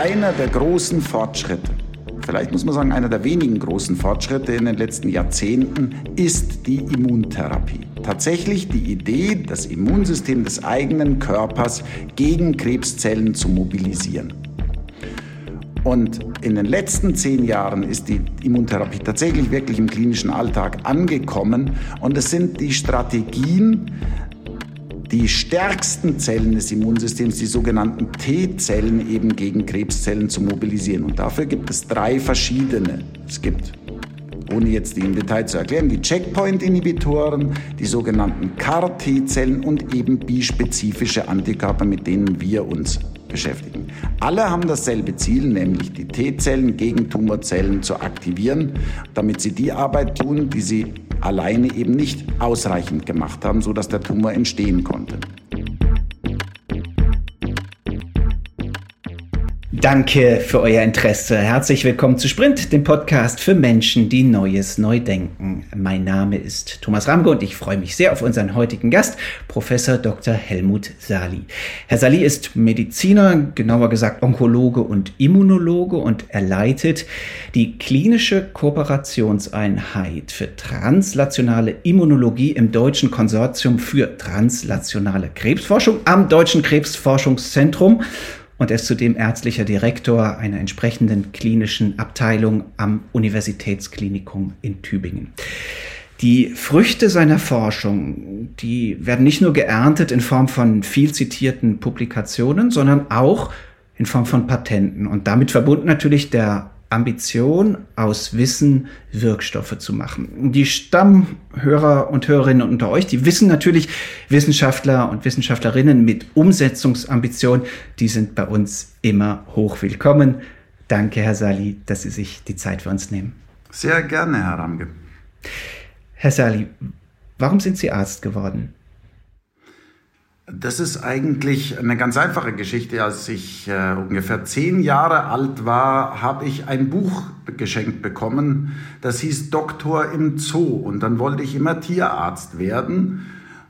einer der großen Fortschritte, vielleicht muss man sagen, einer der wenigen großen Fortschritte in den letzten Jahrzehnten ist die Immuntherapie. Tatsächlich die Idee, das Immunsystem des eigenen Körpers gegen Krebszellen zu mobilisieren. Und in den letzten zehn Jahren ist die Immuntherapie tatsächlich wirklich im klinischen Alltag angekommen. Und es sind die Strategien, die stärksten Zellen des Immunsystems, die sogenannten T-Zellen, eben gegen Krebszellen zu mobilisieren. Und dafür gibt es drei verschiedene. Es gibt ohne jetzt die im Detail zu erklären, die Checkpoint-Inhibitoren, die sogenannten CAR-T-Zellen und eben bispezifische Antikörper, mit denen wir uns beschäftigen. Alle haben dasselbe Ziel, nämlich die T-Zellen gegen Tumorzellen zu aktivieren, damit sie die Arbeit tun, die sie alleine eben nicht ausreichend gemacht haben, sodass der Tumor entstehen konnte. Danke für euer Interesse. Herzlich willkommen zu Sprint, dem Podcast für Menschen, die Neues neu denken. Mein Name ist Thomas Ramge und ich freue mich sehr auf unseren heutigen Gast, Professor Dr. Helmut Sali. Herr Sali ist Mediziner, genauer gesagt Onkologe und Immunologe und er leitet die klinische Kooperationseinheit für translationale Immunologie im Deutschen Konsortium für translationale Krebsforschung am Deutschen Krebsforschungszentrum und er ist zudem ärztlicher Direktor einer entsprechenden klinischen Abteilung am Universitätsklinikum in Tübingen. Die Früchte seiner Forschung, die werden nicht nur geerntet in Form von viel zitierten Publikationen, sondern auch in Form von Patenten und damit verbunden natürlich der Ambition, aus Wissen Wirkstoffe zu machen. Die Stammhörer und Hörerinnen unter euch, die wissen natürlich, Wissenschaftler und Wissenschaftlerinnen mit Umsetzungsambition, die sind bei uns immer hoch willkommen. Danke, Herr Sali, dass Sie sich die Zeit für uns nehmen. Sehr gerne, Herr Ramge. Herr Sali, warum sind Sie Arzt geworden? Das ist eigentlich eine ganz einfache Geschichte. Als ich äh, ungefähr zehn Jahre alt war, habe ich ein Buch geschenkt bekommen. Das hieß Doktor im Zoo. Und dann wollte ich immer Tierarzt werden.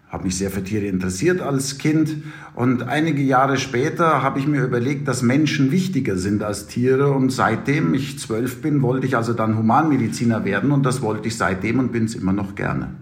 Habe mich sehr für Tiere interessiert als Kind. Und einige Jahre später habe ich mir überlegt, dass Menschen wichtiger sind als Tiere. Und seitdem ich zwölf bin, wollte ich also dann Humanmediziner werden. Und das wollte ich seitdem und bin es immer noch gerne.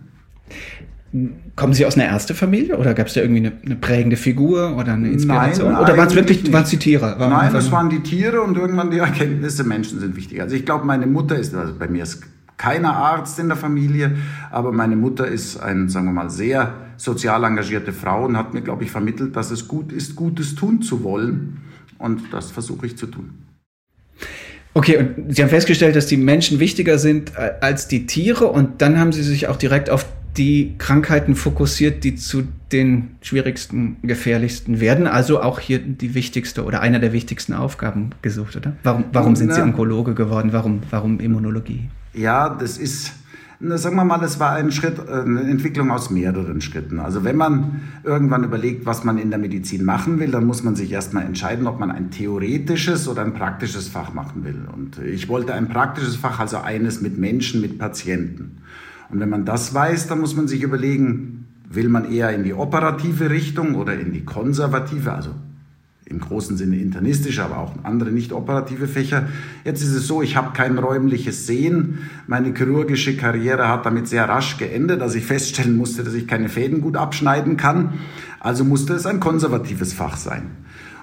Kommen Sie aus einer Ärztefamilie oder gab es da irgendwie eine, eine, prägende Figur oder eine Inspiration? Nein, oder waren es wirklich waren es die Tiere? Waren Nein, es waren die Tiere und irgendwann die Erkenntnisse, Menschen sind wichtig. Also ich glaube, meine Mutter ist, also bei mir ist keiner Arzt in der Familie, aber meine Mutter ist ein, sagen wir mal, sehr sozial engagierte Frau und hat mir, glaube ich, vermittelt, dass es gut ist, Gutes tun zu wollen. Und das versuche ich zu tun. Okay, und Sie haben festgestellt, dass die Menschen wichtiger sind äh, als die Tiere und dann haben Sie sich auch direkt auf die Krankheiten fokussiert, die zu den schwierigsten, gefährlichsten werden. Also auch hier die wichtigste oder einer der wichtigsten Aufgaben gesucht, oder? Warum, warum sind Sie Onkologe geworden? Warum, warum Immunologie? Ja, das ist, sagen wir mal, das war ein Schritt, eine Entwicklung aus mehreren Schritten. Also wenn man irgendwann überlegt, was man in der Medizin machen will, dann muss man sich erstmal entscheiden, ob man ein theoretisches oder ein praktisches Fach machen will. Und ich wollte ein praktisches Fach, also eines mit Menschen, mit Patienten. Und wenn man das weiß, dann muss man sich überlegen, will man eher in die operative Richtung oder in die konservative, also im großen Sinne internistische, aber auch andere nicht operative Fächer. Jetzt ist es so, ich habe kein räumliches Sehen. Meine chirurgische Karriere hat damit sehr rasch geendet, dass ich feststellen musste, dass ich keine Fäden gut abschneiden kann. Also musste es ein konservatives Fach sein.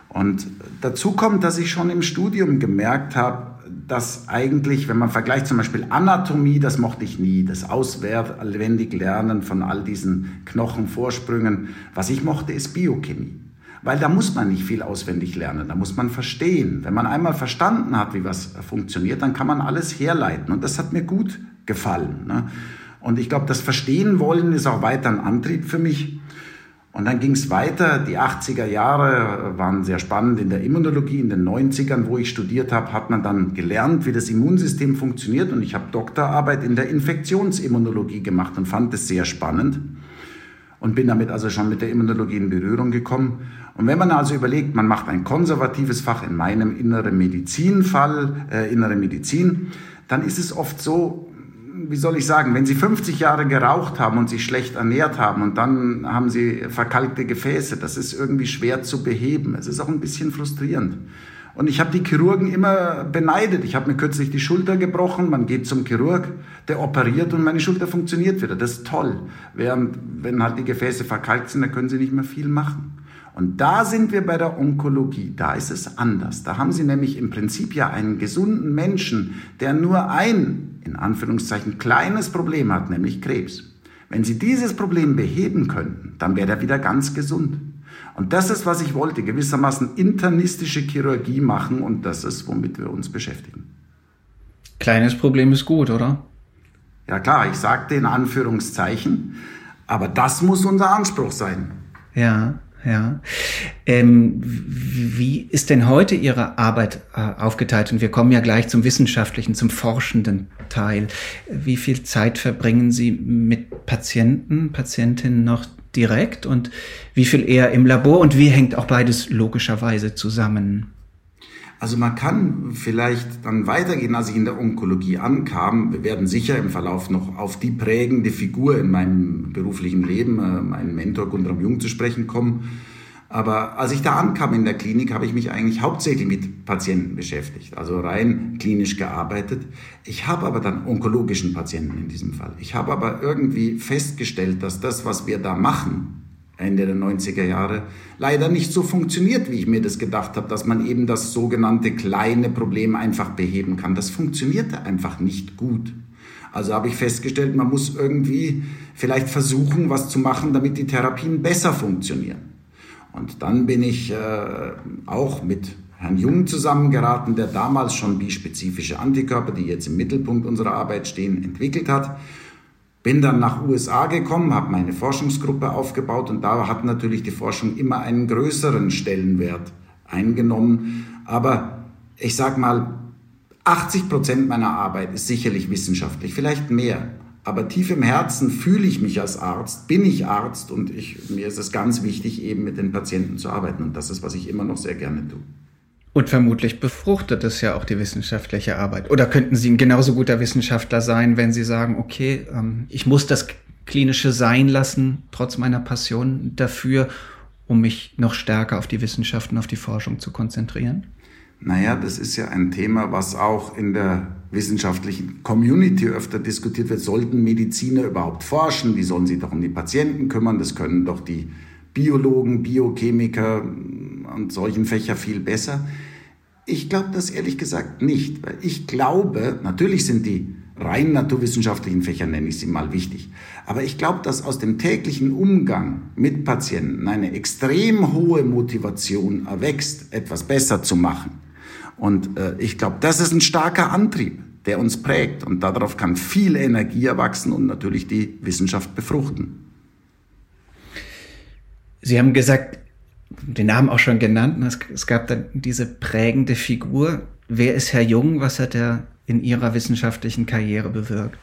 Und dazu kommt, dass ich schon im Studium gemerkt habe, dass eigentlich, wenn man vergleicht zum Beispiel Anatomie, das mochte ich nie, das auswendig Lernen von all diesen Knochenvorsprüngen. Was ich mochte, ist Biochemie. Weil da muss man nicht viel auswendig lernen, da muss man verstehen. Wenn man einmal verstanden hat, wie was funktioniert, dann kann man alles herleiten. Und das hat mir gut gefallen. Ne? Und ich glaube, das Verstehen wollen ist auch weiter ein Antrieb für mich. Und dann ging es weiter. Die 80er Jahre waren sehr spannend in der Immunologie. In den 90ern, wo ich studiert habe, hat man dann gelernt, wie das Immunsystem funktioniert. Und ich habe Doktorarbeit in der Infektionsimmunologie gemacht und fand es sehr spannend. Und bin damit also schon mit der Immunologie in Berührung gekommen. Und wenn man also überlegt, man macht ein konservatives Fach in meinem inneren Medizinfall, äh, innere Medizin, dann ist es oft so, wie soll ich sagen, wenn Sie 50 Jahre geraucht haben und sich schlecht ernährt haben und dann haben Sie verkalkte Gefäße, das ist irgendwie schwer zu beheben. Es ist auch ein bisschen frustrierend. Und ich habe die Chirurgen immer beneidet. Ich habe mir kürzlich die Schulter gebrochen. Man geht zum Chirurg, der operiert und meine Schulter funktioniert wieder. Das ist toll. Während, wenn halt die Gefäße verkalkt sind, dann können sie nicht mehr viel machen. Und da sind wir bei der Onkologie. Da ist es anders. Da haben Sie nämlich im Prinzip ja einen gesunden Menschen, der nur ein, in Anführungszeichen, kleines Problem hat, nämlich Krebs. Wenn Sie dieses Problem beheben könnten, dann wäre er wieder ganz gesund. Und das ist, was ich wollte, gewissermaßen internistische Chirurgie machen und das ist, womit wir uns beschäftigen. Kleines Problem ist gut, oder? Ja klar, ich sagte in Anführungszeichen, aber das muss unser Anspruch sein. Ja, ja. Ähm, wie ist denn heute Ihre Arbeit äh, aufgeteilt? Und wir kommen ja gleich zum wissenschaftlichen, zum forschenden Teil. Wie viel Zeit verbringen Sie mit Patienten, Patientinnen noch direkt und wie viel eher im Labor und wie hängt auch beides logischerweise zusammen? Also man kann vielleicht dann weitergehen, als ich in der Onkologie ankam. Wir werden sicher im Verlauf noch auf die prägende Figur in meinem beruflichen Leben, äh, meinen Mentor Gundram Jung zu sprechen kommen. Aber als ich da ankam in der Klinik, habe ich mich eigentlich hauptsächlich mit Patienten beschäftigt, also rein klinisch gearbeitet. Ich habe aber dann onkologischen Patienten in diesem Fall. Ich habe aber irgendwie festgestellt, dass das, was wir da machen, Ende der 90er Jahre, leider nicht so funktioniert, wie ich mir das gedacht habe, dass man eben das sogenannte kleine Problem einfach beheben kann. Das funktionierte einfach nicht gut. Also habe ich festgestellt, man muss irgendwie vielleicht versuchen, was zu machen, damit die Therapien besser funktionieren. Und dann bin ich äh, auch mit Herrn Jung zusammengeraten, der damals schon bispezifische Antikörper, die jetzt im Mittelpunkt unserer Arbeit stehen, entwickelt hat. Bin dann nach USA gekommen, habe meine Forschungsgruppe aufgebaut und da hat natürlich die Forschung immer einen größeren Stellenwert eingenommen. Aber ich sag mal, 80 Prozent meiner Arbeit ist sicherlich wissenschaftlich, vielleicht mehr. Aber tief im Herzen fühle ich mich als Arzt, bin ich Arzt und ich, mir ist es ganz wichtig, eben mit den Patienten zu arbeiten. Und das ist, was ich immer noch sehr gerne tue. Und vermutlich befruchtet es ja auch die wissenschaftliche Arbeit. Oder könnten Sie ein genauso guter Wissenschaftler sein, wenn Sie sagen, okay, ähm, ich muss das Klinische sein lassen, trotz meiner Passion dafür, um mich noch stärker auf die Wissenschaften, auf die Forschung zu konzentrieren? Naja, das ist ja ein Thema, was auch in der wissenschaftlichen Community öfter diskutiert wird. Sollten Mediziner überhaupt forschen? Die sollen sich doch um die Patienten kümmern. Das können doch die Biologen, Biochemiker und solchen Fächer viel besser. Ich glaube das ehrlich gesagt nicht, weil ich glaube, natürlich sind die rein naturwissenschaftlichen Fächer, nenne ich sie mal, wichtig. Aber ich glaube, dass aus dem täglichen Umgang mit Patienten eine extrem hohe Motivation erwächst, etwas besser zu machen. Und äh, ich glaube, das ist ein starker Antrieb, der uns prägt. Und darauf kann viel Energie erwachsen und natürlich die Wissenschaft befruchten. Sie haben gesagt, den Namen auch schon genannt, es, es gab dann diese prägende Figur. Wer ist Herr Jung? Was hat er in Ihrer wissenschaftlichen Karriere bewirkt?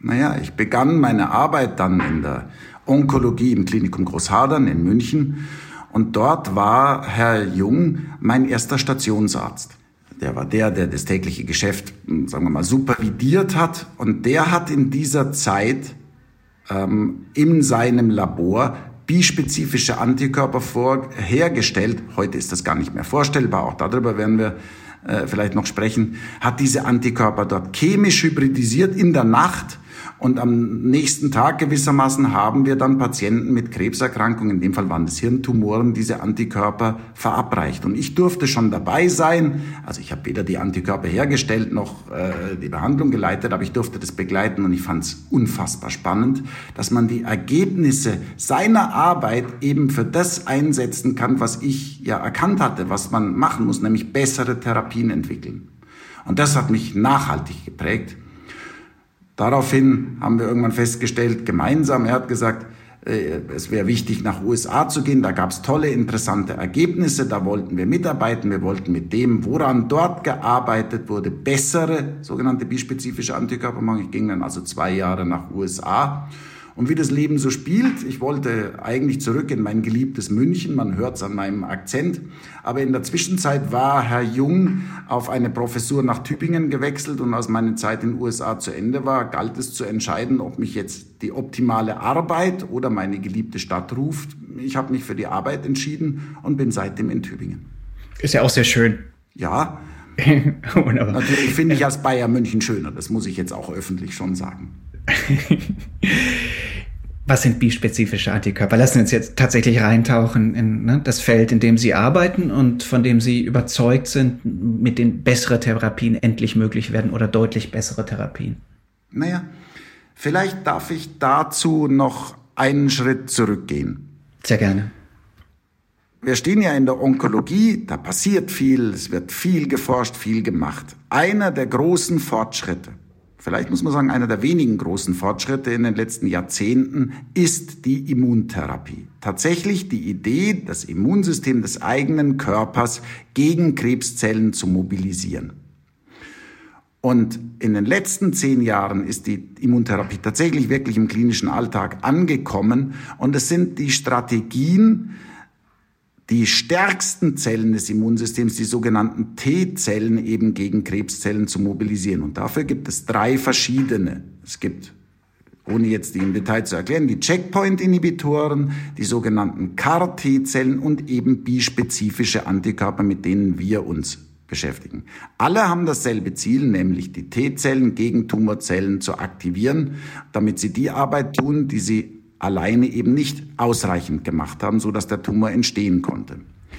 Naja, ich begann meine Arbeit dann in der Onkologie im Klinikum Großhadern in München und dort war Herr Jung mein erster Stationsarzt. Der war der, der das tägliche Geschäft, hm, sagen wir mal, supervidiert hat. Und der hat in dieser Zeit ähm, in seinem Labor bispezifische Antikörper vorhergestellt. Heute ist das gar nicht mehr vorstellbar. Auch darüber werden wir äh, vielleicht noch sprechen. Hat diese Antikörper dort chemisch hybridisiert in der Nacht und am nächsten Tag gewissermaßen haben wir dann Patienten mit Krebserkrankungen, in dem Fall waren es Hirntumoren, diese Antikörper verabreicht. Und ich durfte schon dabei sein, also ich habe weder die Antikörper hergestellt noch äh, die Behandlung geleitet, aber ich durfte das begleiten und ich fand es unfassbar spannend, dass man die Ergebnisse seiner Arbeit eben für das einsetzen kann, was ich ja erkannt hatte, was man machen muss, nämlich bessere Therapien entwickeln. Und das hat mich nachhaltig geprägt. Daraufhin haben wir irgendwann festgestellt, gemeinsam, er hat gesagt, äh, es wäre wichtig, nach USA zu gehen. Da gab es tolle, interessante Ergebnisse. Da wollten wir mitarbeiten. Wir wollten mit dem, woran dort gearbeitet wurde, bessere sogenannte bispezifische Antikörper machen. Ich ging dann also zwei Jahre nach USA und wie das Leben so spielt, ich wollte eigentlich zurück in mein geliebtes München, man hört es an meinem Akzent, aber in der Zwischenzeit war Herr Jung auf eine Professur nach Tübingen gewechselt und als meine Zeit in den USA zu Ende war, galt es zu entscheiden, ob mich jetzt die optimale Arbeit oder meine geliebte Stadt ruft. Ich habe mich für die Arbeit entschieden und bin seitdem in Tübingen. Ist ja auch sehr schön. Ja. Natürlich finde ich als Bayern München schöner, das muss ich jetzt auch öffentlich schon sagen. Was sind bispezifische Antikörper? Lassen wir uns jetzt tatsächlich reintauchen in ne, das Feld, in dem Sie arbeiten und von dem Sie überzeugt sind, mit denen bessere Therapien endlich möglich werden oder deutlich bessere Therapien. Naja, vielleicht darf ich dazu noch einen Schritt zurückgehen. Sehr gerne. Wir stehen ja in der Onkologie, da passiert viel, es wird viel geforscht, viel gemacht. Einer der großen Fortschritte vielleicht muss man sagen, einer der wenigen großen Fortschritte in den letzten Jahrzehnten ist die Immuntherapie. Tatsächlich die Idee, das Immunsystem des eigenen Körpers gegen Krebszellen zu mobilisieren. Und in den letzten zehn Jahren ist die Immuntherapie tatsächlich wirklich im klinischen Alltag angekommen. Und es sind die Strategien, die stärksten Zellen des Immunsystems, die sogenannten T-Zellen, eben gegen Krebszellen zu mobilisieren. Und dafür gibt es drei verschiedene. Es gibt, ohne jetzt die im Detail zu erklären, die Checkpoint-Inhibitoren, die sogenannten CAR-T-Zellen und eben bispezifische Antikörper, mit denen wir uns beschäftigen. Alle haben dasselbe Ziel, nämlich die T-Zellen gegen Tumorzellen zu aktivieren, damit sie die Arbeit tun, die sie alleine eben nicht ausreichend gemacht haben, so dass der Tumor entstehen konnte.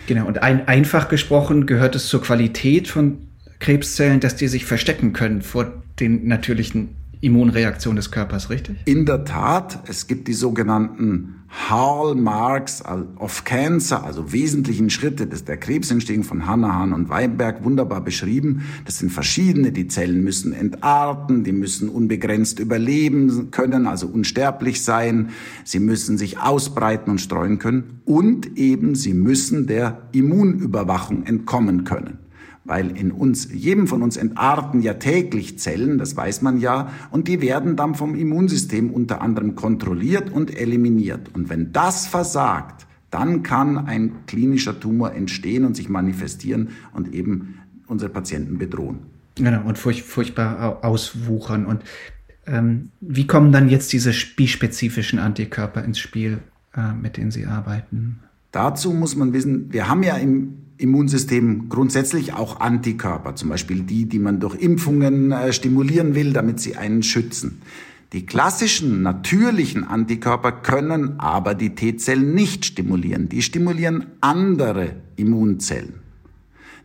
Genau. Und ein, einfach gesprochen gehört es zur Qualität von Krebszellen, dass die sich verstecken können vor den natürlichen Immunreaktionen des Körpers, richtig? In der Tat. Es gibt die sogenannten Hallmarks of Cancer, also wesentlichen Schritte des, der Krebsentstehung von Hanahan und Weinberg, wunderbar beschrieben. Das sind verschiedene. Die Zellen müssen entarten, die müssen unbegrenzt überleben können, also unsterblich sein. Sie müssen sich ausbreiten und streuen können. Und eben, sie müssen der Immunüberwachung entkommen können weil in uns, jedem von uns entarten ja täglich Zellen, das weiß man ja, und die werden dann vom Immunsystem unter anderem kontrolliert und eliminiert. Und wenn das versagt, dann kann ein klinischer Tumor entstehen und sich manifestieren und eben unsere Patienten bedrohen. Genau, und furch furchtbar auswuchern. Und ähm, wie kommen dann jetzt diese bispezifischen Antikörper ins Spiel, äh, mit denen Sie arbeiten? Dazu muss man wissen, wir haben ja im Immunsystem grundsätzlich auch Antikörper, zum Beispiel die, die man durch Impfungen äh, stimulieren will, damit sie einen schützen. Die klassischen natürlichen Antikörper können aber die T-Zellen nicht stimulieren. Die stimulieren andere Immunzellen.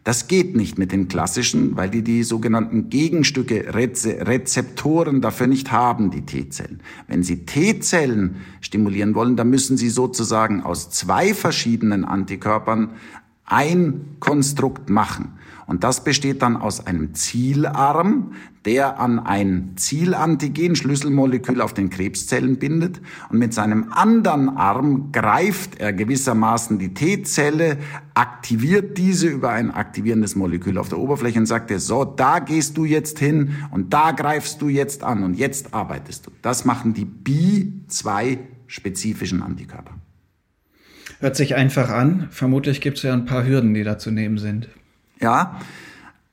Das geht nicht mit den klassischen, weil die die sogenannten Gegenstücke, Rezeptoren dafür nicht haben, die T-Zellen. Wenn Sie T-Zellen stimulieren wollen, dann müssen Sie sozusagen aus zwei verschiedenen Antikörpern ein Konstrukt machen. Und das besteht dann aus einem Zielarm, der an ein Zielantigen, Schlüsselmolekül auf den Krebszellen bindet. Und mit seinem anderen Arm greift er gewissermaßen die T-Zelle, aktiviert diese über ein aktivierendes Molekül auf der Oberfläche und sagt er, so, da gehst du jetzt hin und da greifst du jetzt an und jetzt arbeitest du. Das machen die Bi-2 spezifischen Antikörper. Hört sich einfach an. Vermutlich gibt es ja ein paar Hürden, die da zu nehmen sind. Ja,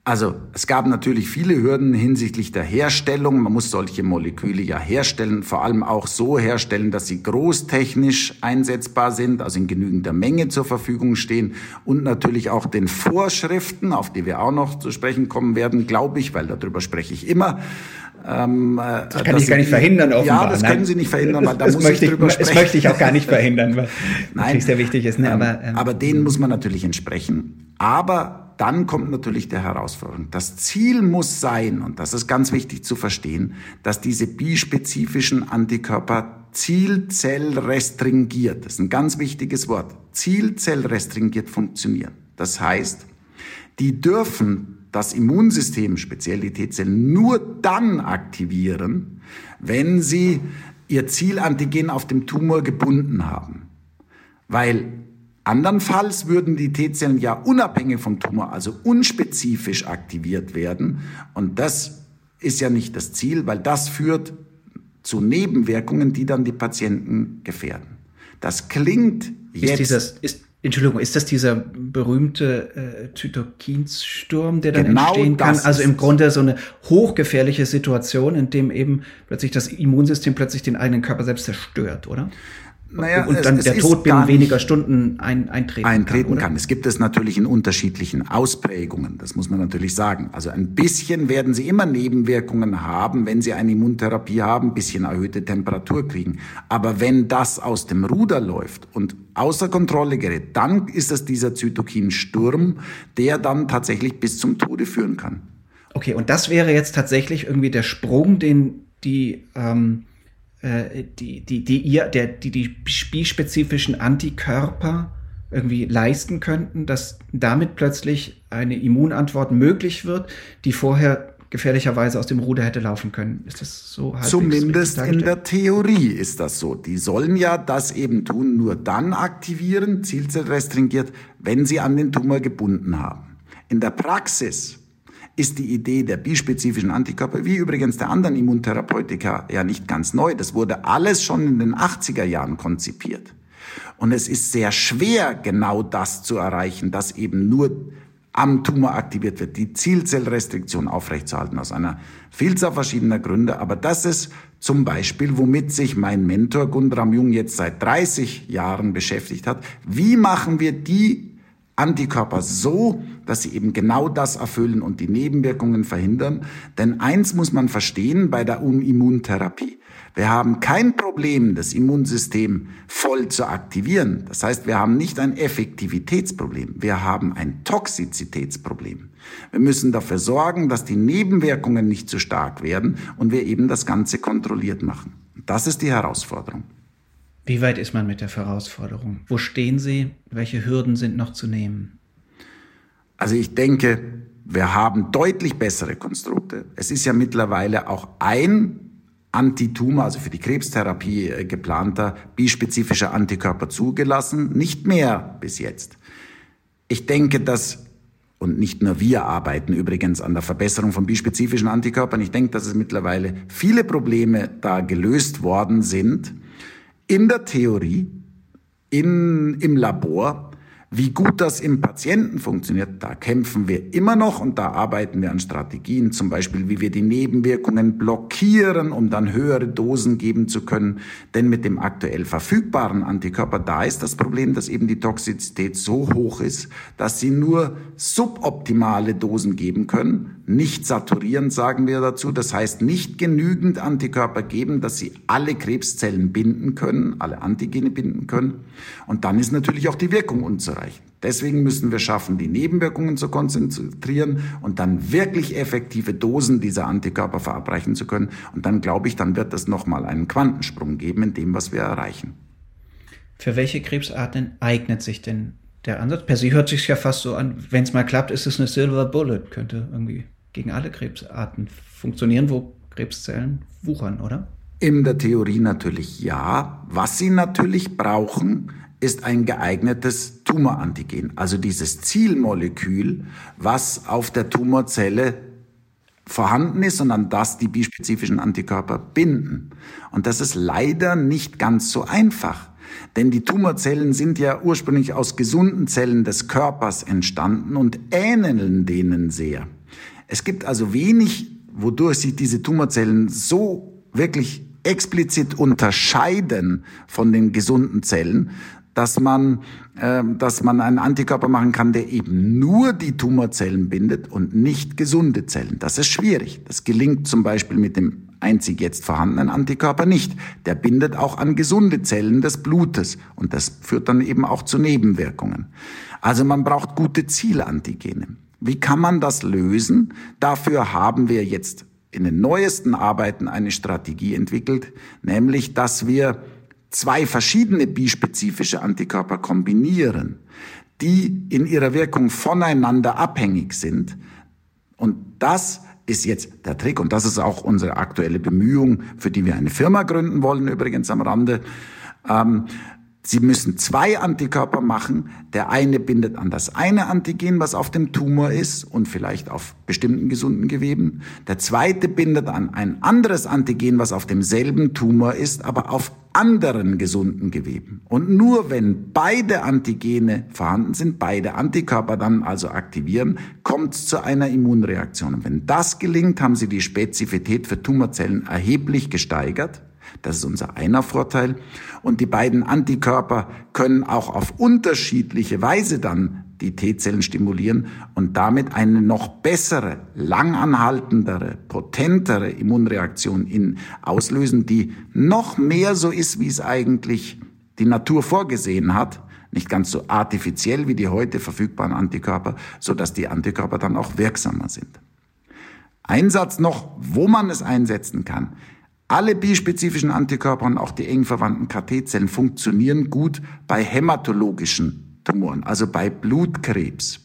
also es gab natürlich viele Hürden hinsichtlich der Herstellung. Man muss solche Moleküle ja herstellen, vor allem auch so herstellen, dass sie großtechnisch einsetzbar sind, also in genügender Menge zur Verfügung stehen und natürlich auch den Vorschriften, auf die wir auch noch zu sprechen kommen werden, glaube ich, weil darüber spreche ich immer. Ähm, äh, das kann ich gar nicht verhindern, offenbar. Ja, das können Sie nicht verhindern, weil da das muss ich drüber sprechen. Das möchte ich auch gar nicht verhindern, weil Nein, sehr wichtig ist. Ne? Aber, ähm, aber denen muss man natürlich entsprechen. Aber dann kommt natürlich der Herausforderung. Das Ziel muss sein, und das ist ganz wichtig zu verstehen, dass diese bispezifischen Antikörper zielzellrestringiert, das ist ein ganz wichtiges Wort, zielzellrestringiert funktionieren. Das heißt, die dürfen das Immunsystem, speziell die T-Zellen, nur dann aktivieren, wenn sie ihr Zielantigen auf dem Tumor gebunden haben. Weil Andernfalls würden die T-Zellen ja unabhängig vom Tumor, also unspezifisch aktiviert werden. Und das ist ja nicht das Ziel, weil das führt zu Nebenwirkungen, die dann die Patienten gefährden. Das klingt jetzt. Ist dieses, ist, Entschuldigung, ist das dieser berühmte äh, Zytokinsturm, der dann genau entstehen kann? Also im Grunde so eine hochgefährliche Situation, in dem eben plötzlich das Immunsystem plötzlich den eigenen Körper selbst zerstört, oder? Naja, und dann es, der Tod binnen weniger Stunden ein, eintreten, eintreten kann. kann. Es gibt es natürlich in unterschiedlichen Ausprägungen, das muss man natürlich sagen. Also ein bisschen werden Sie immer Nebenwirkungen haben, wenn Sie eine Immuntherapie haben, ein bisschen erhöhte Temperatur kriegen. Aber wenn das aus dem Ruder läuft und außer Kontrolle gerät, dann ist es dieser Zytokinsturm, der dann tatsächlich bis zum Tode führen kann. Okay, und das wäre jetzt tatsächlich irgendwie der Sprung, den die ähm äh, die, die, die ihr, der, die, die bispezifischen Antikörper irgendwie leisten könnten, dass damit plötzlich eine Immunantwort möglich wird, die vorher gefährlicherweise aus dem Ruder hätte laufen können. Ist das so? Zumindest in der Theorie ist das so. Die sollen ja das eben tun, nur dann aktivieren, zielzellrestringiert, wenn sie an den Tumor gebunden haben. In der Praxis ist die Idee der bispezifischen Antikörper, wie übrigens der anderen Immuntherapeutika, ja nicht ganz neu. Das wurde alles schon in den 80er Jahren konzipiert. Und es ist sehr schwer, genau das zu erreichen, dass eben nur am Tumor aktiviert wird, die Zielzellrestriktion aufrechtzuerhalten, aus einer Vielzahl verschiedener Gründe. Aber das ist zum Beispiel, womit sich mein Mentor Gundram Jung jetzt seit 30 Jahren beschäftigt hat. Wie machen wir die Antikörper so, dass sie eben genau das erfüllen und die Nebenwirkungen verhindern. Denn eins muss man verstehen bei der Immuntherapie. Wir haben kein Problem, das Immunsystem voll zu aktivieren. Das heißt, wir haben nicht ein Effektivitätsproblem, wir haben ein Toxizitätsproblem. Wir müssen dafür sorgen, dass die Nebenwirkungen nicht zu stark werden und wir eben das Ganze kontrolliert machen. Das ist die Herausforderung. Wie weit ist man mit der Herausforderung? Wo stehen Sie? Welche Hürden sind noch zu nehmen? Also ich denke, wir haben deutlich bessere Konstrukte. Es ist ja mittlerweile auch ein Antitumor, also für die Krebstherapie äh, geplanter bispezifischer Antikörper zugelassen, nicht mehr bis jetzt. Ich denke, dass und nicht nur wir arbeiten übrigens an der Verbesserung von bispezifischen Antikörpern. Ich denke, dass es mittlerweile viele Probleme da gelöst worden sind in der Theorie, in, im Labor wie gut das im Patienten funktioniert, da kämpfen wir immer noch und da arbeiten wir an Strategien, zum Beispiel wie wir die Nebenwirkungen blockieren, um dann höhere Dosen geben zu können. Denn mit dem aktuell verfügbaren Antikörper, da ist das Problem, dass eben die Toxizität so hoch ist, dass sie nur suboptimale Dosen geben können, nicht saturierend sagen wir dazu, das heißt nicht genügend Antikörper geben, dass sie alle Krebszellen binden können, alle Antigene binden können. Und dann ist natürlich auch die Wirkung unzureichend erreichen. Deswegen müssen wir schaffen, die Nebenwirkungen zu konzentrieren und dann wirklich effektive Dosen dieser Antikörper verabreichen zu können. Und dann glaube ich, dann wird es nochmal einen Quantensprung geben in dem, was wir erreichen. Für welche Krebsarten eignet sich denn der Ansatz? Per se hört sich ja fast so an, wenn es mal klappt, ist es eine Silver Bullet, könnte irgendwie gegen alle Krebsarten funktionieren, wo Krebszellen wuchern, oder? In der Theorie natürlich ja. Was sie natürlich brauchen, ist ein geeignetes Tumorantigen, also dieses Zielmolekül, was auf der Tumorzelle vorhanden ist und an das die bispezifischen Antikörper binden. Und das ist leider nicht ganz so einfach. Denn die Tumorzellen sind ja ursprünglich aus gesunden Zellen des Körpers entstanden und ähneln denen sehr. Es gibt also wenig, wodurch sich diese Tumorzellen so wirklich explizit unterscheiden von den gesunden Zellen, dass man, äh, dass man einen Antikörper machen kann, der eben nur die Tumorzellen bindet und nicht gesunde Zellen. Das ist schwierig. Das gelingt zum Beispiel mit dem einzig jetzt vorhandenen Antikörper nicht. Der bindet auch an gesunde Zellen des Blutes und das führt dann eben auch zu Nebenwirkungen. Also man braucht gute Zielantigene. Wie kann man das lösen? Dafür haben wir jetzt in den neuesten Arbeiten eine Strategie entwickelt, nämlich dass wir zwei verschiedene bispezifische Antikörper kombinieren, die in ihrer Wirkung voneinander abhängig sind. Und das ist jetzt der Trick und das ist auch unsere aktuelle Bemühung, für die wir eine Firma gründen wollen, übrigens am Rande. Ähm, Sie müssen zwei Antikörper machen. Der eine bindet an das eine Antigen, was auf dem Tumor ist und vielleicht auf bestimmten gesunden Geweben. Der zweite bindet an ein anderes Antigen, was auf demselben Tumor ist, aber auf anderen gesunden Geweben. Und nur wenn beide Antigene vorhanden sind, beide Antikörper dann also aktivieren, kommt es zu einer Immunreaktion. Und wenn das gelingt, haben Sie die Spezifität für Tumorzellen erheblich gesteigert. Das ist unser einer Vorteil. Und die beiden Antikörper können auch auf unterschiedliche Weise dann die T-Zellen stimulieren und damit eine noch bessere, langanhaltendere, potentere Immunreaktion in auslösen, die noch mehr so ist, wie es eigentlich die Natur vorgesehen hat, nicht ganz so artifiziell wie die heute verfügbaren Antikörper, so dass die Antikörper dann auch wirksamer sind. Einsatz noch, wo man es einsetzen kann. Alle bispezifischen Antikörper und auch die eng verwandten KT-Zellen funktionieren gut bei hämatologischen Tumoren, also bei Blutkrebs.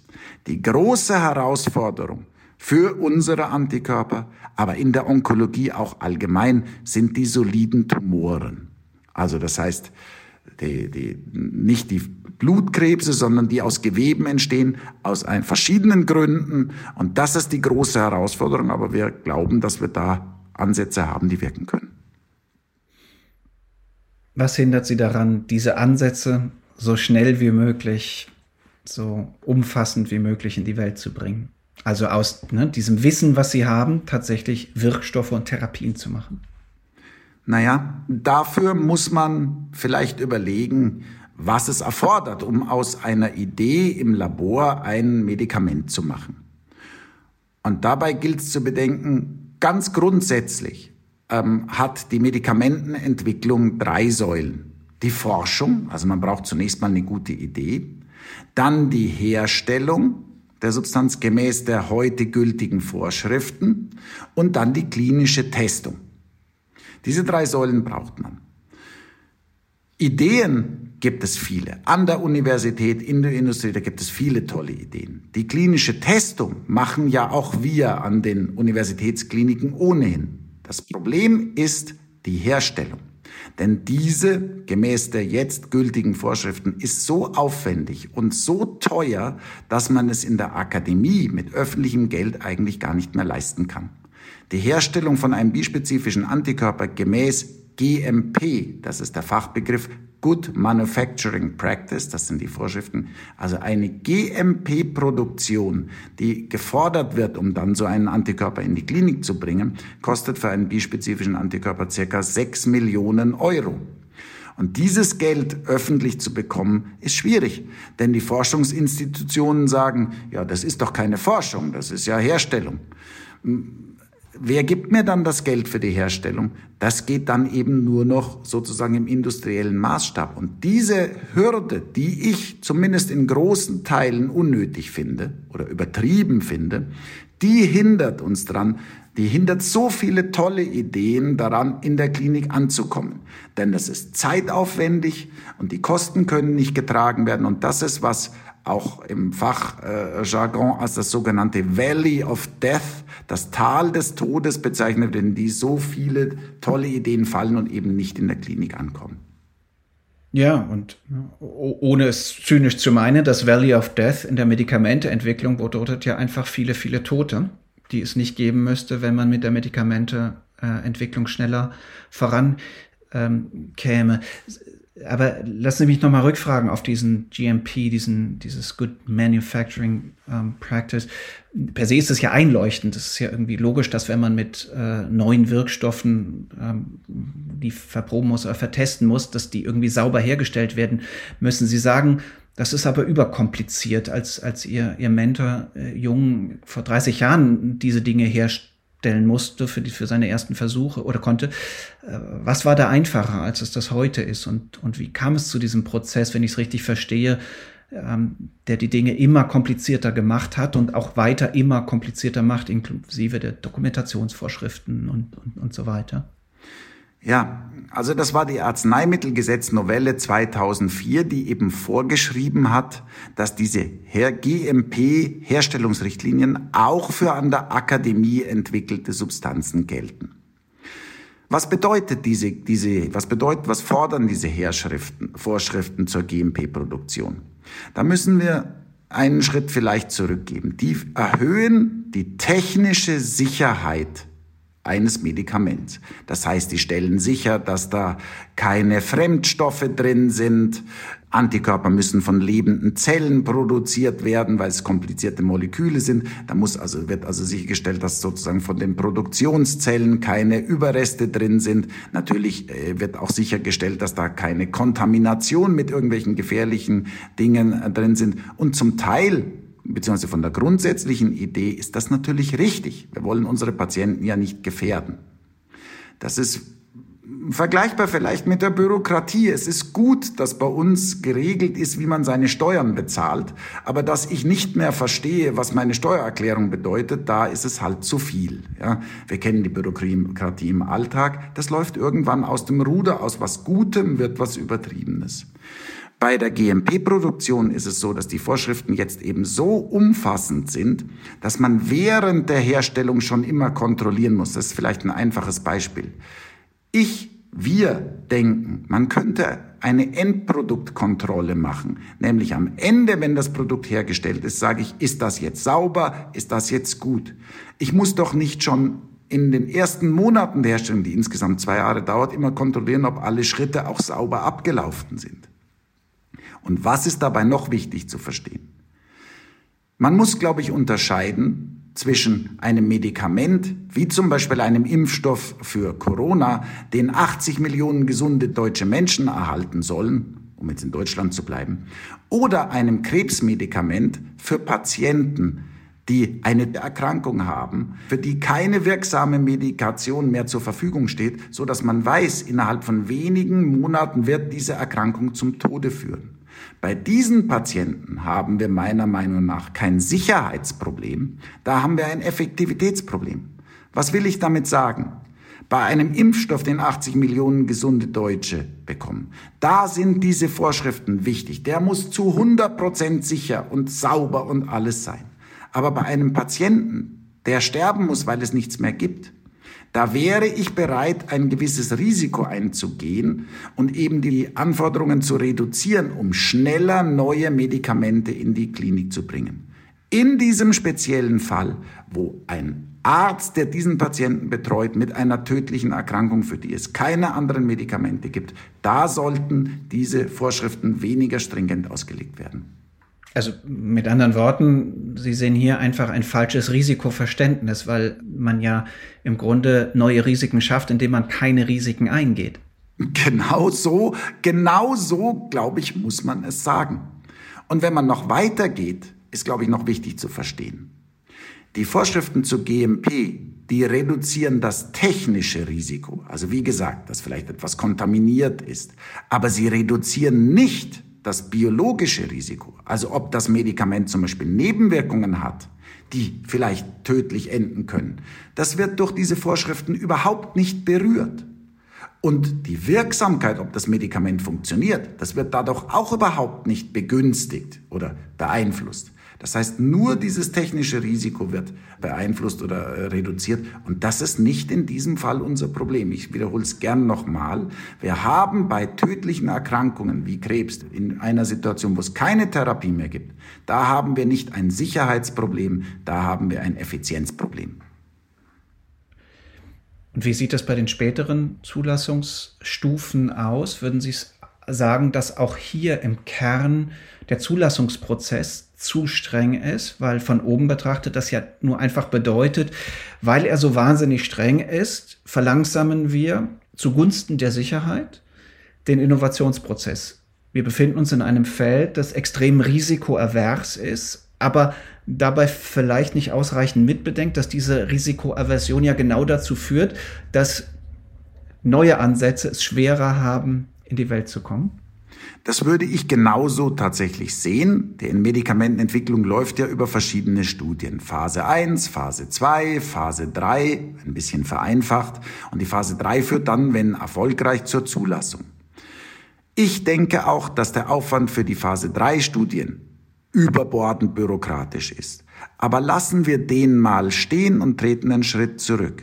Die große Herausforderung für unsere Antikörper, aber in der Onkologie auch allgemein, sind die soliden Tumoren. Also das heißt, die, die, nicht die Blutkrebse, sondern die aus Geweben entstehen, aus verschiedenen Gründen. Und das ist die große Herausforderung, aber wir glauben, dass wir da Ansätze haben, die wirken können. Was hindert Sie daran, diese Ansätze so schnell wie möglich, so umfassend wie möglich in die Welt zu bringen? Also aus ne, diesem Wissen, was Sie haben, tatsächlich Wirkstoffe und Therapien zu machen? Naja, dafür muss man vielleicht überlegen, was es erfordert, um aus einer Idee im Labor ein Medikament zu machen. Und dabei gilt es zu bedenken, ganz grundsätzlich ähm, hat die Medikamentenentwicklung drei Säulen. Die Forschung, also man braucht zunächst mal eine gute Idee, dann die Herstellung der Substanz gemäß der heute gültigen Vorschriften und dann die klinische Testung. Diese drei Säulen braucht man. Ideen gibt es viele. An der Universität, in der Industrie, da gibt es viele tolle Ideen. Die klinische Testung machen ja auch wir an den Universitätskliniken ohnehin. Das Problem ist die Herstellung. Denn diese, gemäß der jetzt gültigen Vorschriften, ist so aufwendig und so teuer, dass man es in der Akademie mit öffentlichem Geld eigentlich gar nicht mehr leisten kann. Die Herstellung von einem bispezifischen Antikörper gemäß GMP, das ist der Fachbegriff Good Manufacturing Practice, das sind die Vorschriften, also eine GMP-Produktion, die gefordert wird, um dann so einen Antikörper in die Klinik zu bringen, kostet für einen bispezifischen Antikörper circa 6 Millionen Euro. Und dieses Geld öffentlich zu bekommen, ist schwierig. Denn die Forschungsinstitutionen sagen, ja, das ist doch keine Forschung, das ist ja Herstellung wer gibt mir dann das Geld für die Herstellung? Das geht dann eben nur noch sozusagen im industriellen Maßstab. Und diese Hürde, die ich zumindest in großen Teilen unnötig finde oder übertrieben finde, die hindert uns dran, die hindert so viele tolle Ideen daran, in der Klinik anzukommen. Denn das ist zeitaufwendig und die Kosten können nicht getragen werden. Und das ist, was auch im Fachjargon als das sogenannte Valley of Death, das Tal des Todes bezeichnet, in die so viele tolle Ideen fallen und eben nicht in der Klinik ankommen. Ja, und ohne es zynisch zu meinen, das Valley of Death in der Medikamenteentwicklung bedeutet ja einfach viele, viele Tote, die es nicht geben müsste, wenn man mit der Medikamenteentwicklung schneller vorankäme. Ähm, aber lassen Sie mich nochmal rückfragen auf diesen GMP, diesen, dieses Good Manufacturing ähm, Practice. Per se ist es ja einleuchtend. Es ist ja irgendwie logisch, dass wenn man mit äh, neuen Wirkstoffen ähm, die verproben muss oder vertesten muss, dass die irgendwie sauber hergestellt werden müssen. Sie sagen, das ist aber überkompliziert, als, als ihr, ihr Mentor äh, Jung vor 30 Jahren diese Dinge herstellt stellen musste für, die, für seine ersten Versuche oder konnte. Äh, was war da einfacher, als es das heute ist? Und, und wie kam es zu diesem Prozess, wenn ich es richtig verstehe, ähm, der die Dinge immer komplizierter gemacht hat und auch weiter immer komplizierter macht, inklusive der Dokumentationsvorschriften und, und, und so weiter? Ja, also das war die Arzneimittelgesetznovelle 2004, die eben vorgeschrieben hat, dass diese GMP-Herstellungsrichtlinien auch für an der Akademie entwickelte Substanzen gelten. Was bedeutet diese, diese, was bedeutet, was fordern diese Herschriften, Vorschriften zur GMP-Produktion? Da müssen wir einen Schritt vielleicht zurückgeben. Die erhöhen die technische Sicherheit eines Medikaments. Das heißt, die stellen sicher, dass da keine Fremdstoffe drin sind. Antikörper müssen von lebenden Zellen produziert werden, weil es komplizierte Moleküle sind. Da muss also, wird also sichergestellt, dass sozusagen von den Produktionszellen keine Überreste drin sind. Natürlich äh, wird auch sichergestellt, dass da keine Kontamination mit irgendwelchen gefährlichen Dingen äh, drin sind. Und zum Teil beziehungsweise von der grundsätzlichen Idee ist das natürlich richtig. Wir wollen unsere Patienten ja nicht gefährden. Das ist vergleichbar vielleicht mit der Bürokratie. Es ist gut, dass bei uns geregelt ist, wie man seine Steuern bezahlt, aber dass ich nicht mehr verstehe, was meine Steuererklärung bedeutet, da ist es halt zu viel. Ja, wir kennen die Bürokratie im Alltag. Das läuft irgendwann aus dem Ruder, aus was Gutem wird was Übertriebenes. Bei der GMP-Produktion ist es so, dass die Vorschriften jetzt eben so umfassend sind, dass man während der Herstellung schon immer kontrollieren muss. Das ist vielleicht ein einfaches Beispiel. Ich, wir denken, man könnte eine Endproduktkontrolle machen. Nämlich am Ende, wenn das Produkt hergestellt ist, sage ich, ist das jetzt sauber, ist das jetzt gut. Ich muss doch nicht schon in den ersten Monaten der Herstellung, die insgesamt zwei Jahre dauert, immer kontrollieren, ob alle Schritte auch sauber abgelaufen sind. Und was ist dabei noch wichtig zu verstehen? Man muss, glaube ich, unterscheiden zwischen einem Medikament, wie zum Beispiel einem Impfstoff für Corona, den 80 Millionen gesunde deutsche Menschen erhalten sollen, um jetzt in Deutschland zu bleiben, oder einem Krebsmedikament für Patienten, die eine Erkrankung haben, für die keine wirksame Medikation mehr zur Verfügung steht, so dass man weiß, innerhalb von wenigen Monaten wird diese Erkrankung zum Tode führen. Bei diesen Patienten haben wir meiner Meinung nach kein Sicherheitsproblem, da haben wir ein Effektivitätsproblem. Was will ich damit sagen? Bei einem Impfstoff, den 80 Millionen gesunde Deutsche bekommen, da sind diese Vorschriften wichtig. Der muss zu 100 Prozent sicher und sauber und alles sein. Aber bei einem Patienten, der sterben muss, weil es nichts mehr gibt, da wäre ich bereit, ein gewisses Risiko einzugehen und eben die Anforderungen zu reduzieren, um schneller neue Medikamente in die Klinik zu bringen. In diesem speziellen Fall, wo ein Arzt, der diesen Patienten betreut, mit einer tödlichen Erkrankung, für die es keine anderen Medikamente gibt, da sollten diese Vorschriften weniger stringent ausgelegt werden. Also mit anderen Worten, Sie sehen hier einfach ein falsches Risikoverständnis, weil man ja im Grunde neue Risiken schafft, indem man keine Risiken eingeht. Genau so, genau so, glaube ich, muss man es sagen. Und wenn man noch weitergeht, ist, glaube ich, noch wichtig zu verstehen. Die Vorschriften zu GMP, die reduzieren das technische Risiko. Also wie gesagt, dass vielleicht etwas kontaminiert ist. Aber sie reduzieren nicht das biologische Risiko, also ob das Medikament zum Beispiel Nebenwirkungen hat, die vielleicht tödlich enden können, das wird durch diese Vorschriften überhaupt nicht berührt. Und die Wirksamkeit, ob das Medikament funktioniert, das wird dadurch auch überhaupt nicht begünstigt oder beeinflusst. Das heißt, nur dieses technische Risiko wird beeinflusst oder äh, reduziert. Und das ist nicht in diesem Fall unser Problem. Ich wiederhole es gern nochmal. Wir haben bei tödlichen Erkrankungen wie Krebs in einer Situation, wo es keine Therapie mehr gibt, da haben wir nicht ein Sicherheitsproblem, da haben wir ein Effizienzproblem. Und wie sieht das bei den späteren Zulassungsstufen aus? Würden Sie sagen, dass auch hier im Kern der Zulassungsprozess zu streng ist, weil von oben betrachtet das ja nur einfach bedeutet, weil er so wahnsinnig streng ist, verlangsamen wir zugunsten der Sicherheit den Innovationsprozess. Wir befinden uns in einem Feld, das extrem risikoavers ist, aber dabei vielleicht nicht ausreichend mitbedenkt, dass diese Risikoaversion ja genau dazu führt, dass neue Ansätze es schwerer haben, in die Welt zu kommen? Das würde ich genauso tatsächlich sehen. Die Medikamentenentwicklung läuft ja über verschiedene Studien. Phase 1, Phase 2, Phase 3, ein bisschen vereinfacht. Und die Phase 3 führt dann, wenn erfolgreich, zur Zulassung. Ich denke auch, dass der Aufwand für die Phase 3 Studien überbordend bürokratisch ist. Aber lassen wir den mal stehen und treten einen Schritt zurück.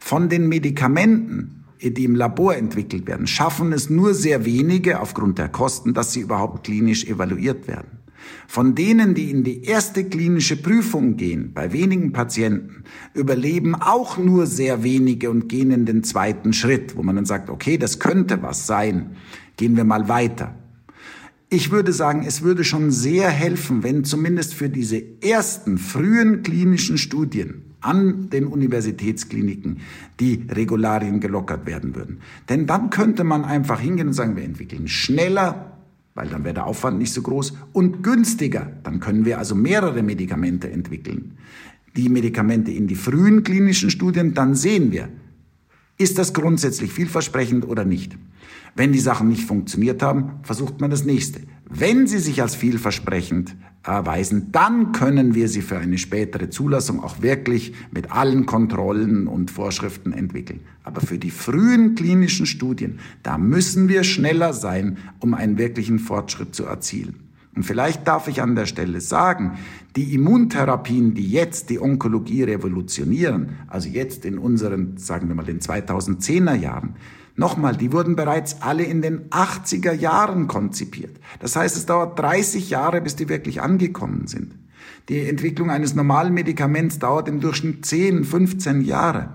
Von den Medikamenten die im Labor entwickelt werden, schaffen es nur sehr wenige aufgrund der Kosten, dass sie überhaupt klinisch evaluiert werden. Von denen, die in die erste klinische Prüfung gehen, bei wenigen Patienten, überleben auch nur sehr wenige und gehen in den zweiten Schritt, wo man dann sagt, okay, das könnte was sein, gehen wir mal weiter. Ich würde sagen, es würde schon sehr helfen, wenn zumindest für diese ersten frühen klinischen Studien an den Universitätskliniken die Regularien gelockert werden würden. Denn dann könnte man einfach hingehen und sagen, wir entwickeln schneller, weil dann wäre der Aufwand nicht so groß und günstiger. Dann können wir also mehrere Medikamente entwickeln. Die Medikamente in die frühen klinischen Studien, dann sehen wir, ist das grundsätzlich vielversprechend oder nicht. Wenn die Sachen nicht funktioniert haben, versucht man das nächste. Wenn sie sich als vielversprechend erweisen, dann können wir sie für eine spätere Zulassung auch wirklich mit allen Kontrollen und Vorschriften entwickeln. Aber für die frühen klinischen Studien, da müssen wir schneller sein, um einen wirklichen Fortschritt zu erzielen. Und vielleicht darf ich an der Stelle sagen, die Immuntherapien, die jetzt die Onkologie revolutionieren, also jetzt in unseren, sagen wir mal, den 2010er Jahren, Nochmal, die wurden bereits alle in den 80er Jahren konzipiert. Das heißt, es dauert 30 Jahre, bis die wirklich angekommen sind. Die Entwicklung eines normalen Medikaments dauert im Durchschnitt 10, 15 Jahre.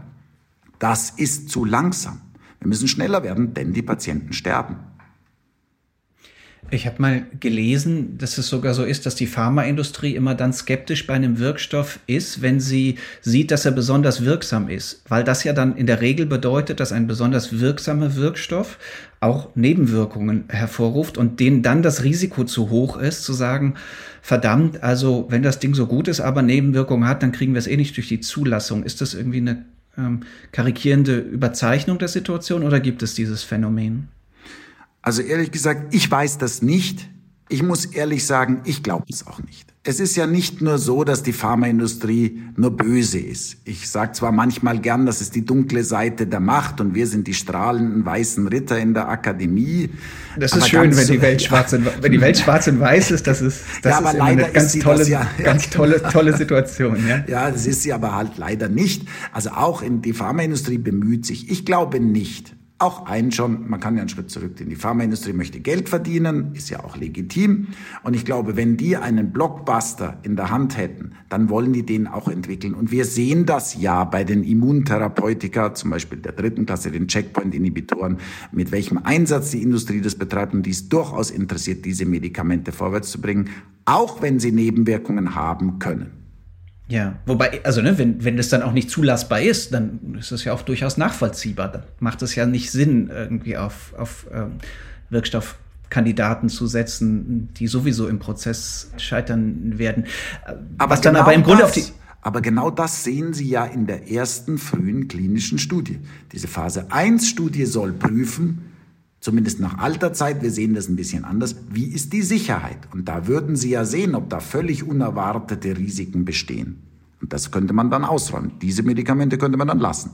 Das ist zu langsam. Wir müssen schneller werden, denn die Patienten sterben. Ich habe mal gelesen, dass es sogar so ist, dass die Pharmaindustrie immer dann skeptisch bei einem Wirkstoff ist, wenn sie sieht, dass er besonders wirksam ist. Weil das ja dann in der Regel bedeutet, dass ein besonders wirksamer Wirkstoff auch Nebenwirkungen hervorruft und denen dann das Risiko zu hoch ist, zu sagen, verdammt, also wenn das Ding so gut ist, aber Nebenwirkungen hat, dann kriegen wir es eh nicht durch die Zulassung. Ist das irgendwie eine ähm, karikierende Überzeichnung der Situation oder gibt es dieses Phänomen? Also ehrlich gesagt, ich weiß das nicht. Ich muss ehrlich sagen, ich glaube es auch nicht. Es ist ja nicht nur so, dass die Pharmaindustrie nur böse ist. Ich sage zwar manchmal gern, das ist die dunkle Seite der Macht und wir sind die strahlenden weißen Ritter in der Akademie. Das ist schön, wenn die Welt schwarz und, wenn die Welt schwarz und weiß ist, das ist, das ja, ist eine ganz tolle, ja, ganz tolle, tolle Situation. Ja? ja, das ist sie aber halt leider nicht. Also auch in die Pharmaindustrie bemüht sich. Ich glaube nicht, auch ein schon, man kann ja einen Schritt zurück, denn die Pharmaindustrie möchte Geld verdienen, ist ja auch legitim. Und ich glaube, wenn die einen Blockbuster in der Hand hätten, dann wollen die den auch entwickeln. Und wir sehen das ja bei den Immuntherapeutika, zum Beispiel der dritten Klasse, den Checkpoint-Inhibitoren, mit welchem Einsatz die Industrie das betreibt und die ist durchaus interessiert, diese Medikamente vorwärts zu bringen, auch wenn sie Nebenwirkungen haben können. Ja, wobei, also ne, wenn, wenn das dann auch nicht zulassbar ist, dann ist das ja auch durchaus nachvollziehbar. Dann macht es ja nicht Sinn, irgendwie auf, auf ähm, Wirkstoffkandidaten zu setzen, die sowieso im Prozess scheitern werden. Aber Was dann genau aber im Grunde das, auf die. Aber genau das sehen Sie ja in der ersten frühen klinischen Studie. Diese Phase 1 Studie soll prüfen, zumindest nach alter Zeit, wir sehen das ein bisschen anders, wie ist die Sicherheit? Und da würden Sie ja sehen, ob da völlig unerwartete Risiken bestehen. Und das könnte man dann ausräumen. Diese Medikamente könnte man dann lassen.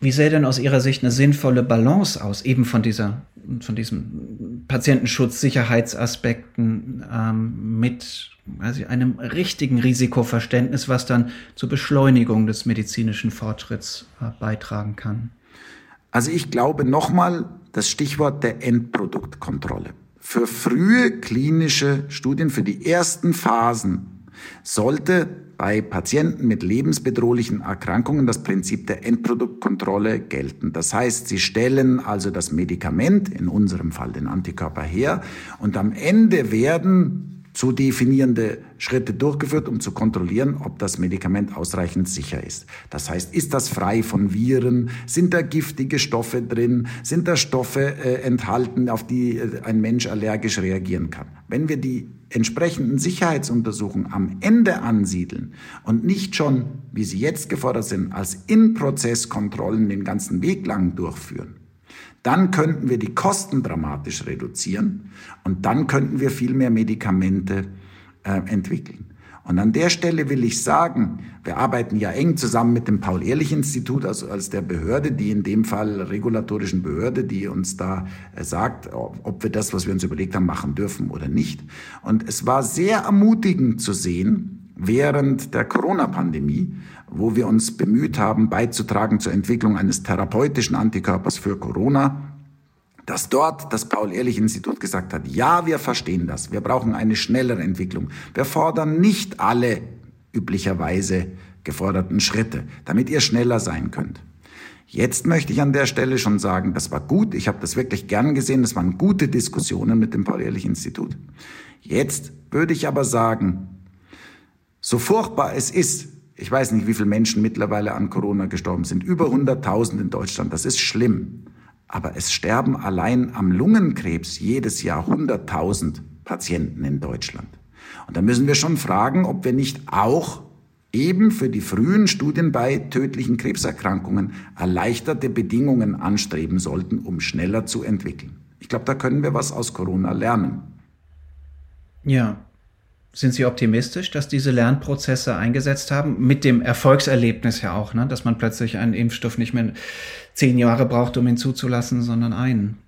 Wie sähe denn aus Ihrer Sicht eine sinnvolle Balance aus, eben von dieser, von diesem Patientenschutz, Sicherheitsaspekten ähm, mit also einem richtigen Risikoverständnis, was dann zur Beschleunigung des medizinischen Fortschritts äh, beitragen kann? Also ich glaube nochmal das Stichwort der Endproduktkontrolle. Für frühe klinische Studien, für die ersten Phasen sollte bei Patienten mit lebensbedrohlichen Erkrankungen das Prinzip der Endproduktkontrolle gelten. Das heißt, sie stellen also das Medikament, in unserem Fall den Antikörper her, und am Ende werden zu definierende Schritte durchgeführt, um zu kontrollieren, ob das Medikament ausreichend sicher ist. Das heißt, ist das frei von Viren? Sind da giftige Stoffe drin? Sind da Stoffe äh, enthalten, auf die äh, ein Mensch allergisch reagieren kann? Wenn wir die entsprechenden Sicherheitsuntersuchungen am Ende ansiedeln und nicht schon, wie sie jetzt gefordert sind, als In-Prozess-Kontrollen den ganzen Weg lang durchführen, dann könnten wir die Kosten dramatisch reduzieren und dann könnten wir viel mehr Medikamente äh, entwickeln. Und an der Stelle will ich sagen, wir arbeiten ja eng zusammen mit dem Paul-Ehrlich-Institut, also als der Behörde, die in dem Fall regulatorischen Behörde, die uns da äh, sagt, ob wir das, was wir uns überlegt haben, machen dürfen oder nicht. Und es war sehr ermutigend zu sehen, während der Corona-Pandemie, wo wir uns bemüht haben, beizutragen zur Entwicklung eines therapeutischen Antikörpers für Corona, dass dort das Paul-Ehrlich-Institut gesagt hat, ja, wir verstehen das, wir brauchen eine schnellere Entwicklung. Wir fordern nicht alle üblicherweise geforderten Schritte, damit ihr schneller sein könnt. Jetzt möchte ich an der Stelle schon sagen, das war gut, ich habe das wirklich gern gesehen, das waren gute Diskussionen mit dem Paul-Ehrlich-Institut. Jetzt würde ich aber sagen, so furchtbar es ist, ich weiß nicht, wie viele Menschen mittlerweile an Corona gestorben sind, über 100.000 in Deutschland, das ist schlimm. Aber es sterben allein am Lungenkrebs jedes Jahr 100.000 Patienten in Deutschland. Und da müssen wir schon fragen, ob wir nicht auch eben für die frühen Studien bei tödlichen Krebserkrankungen erleichterte Bedingungen anstreben sollten, um schneller zu entwickeln. Ich glaube, da können wir was aus Corona lernen. Ja, sind Sie optimistisch, dass diese Lernprozesse eingesetzt haben? Mit dem Erfolgserlebnis ja auch, ne? dass man plötzlich einen Impfstoff nicht mehr zehn Jahre braucht, um ihn zuzulassen, sondern einen.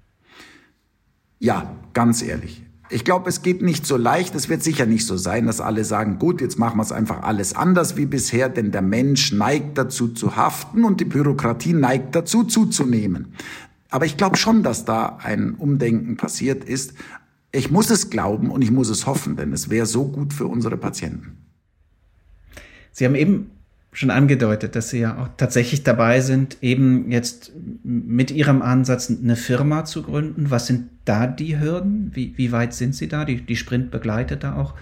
Ja, ganz ehrlich. Ich glaube, es geht nicht so leicht. Es wird sicher nicht so sein, dass alle sagen, gut, jetzt machen wir es einfach alles anders wie bisher, denn der Mensch neigt dazu zu haften und die Bürokratie neigt dazu zuzunehmen. Aber ich glaube schon, dass da ein Umdenken passiert ist ich muss es glauben und ich muss es hoffen, denn es wäre so gut für unsere Patienten. Sie haben eben schon angedeutet, dass Sie ja auch tatsächlich dabei sind, eben jetzt mit Ihrem Ansatz eine Firma zu gründen. Was sind da die Hürden? Wie, wie weit sind Sie da? Die, die Sprint begleitet da auch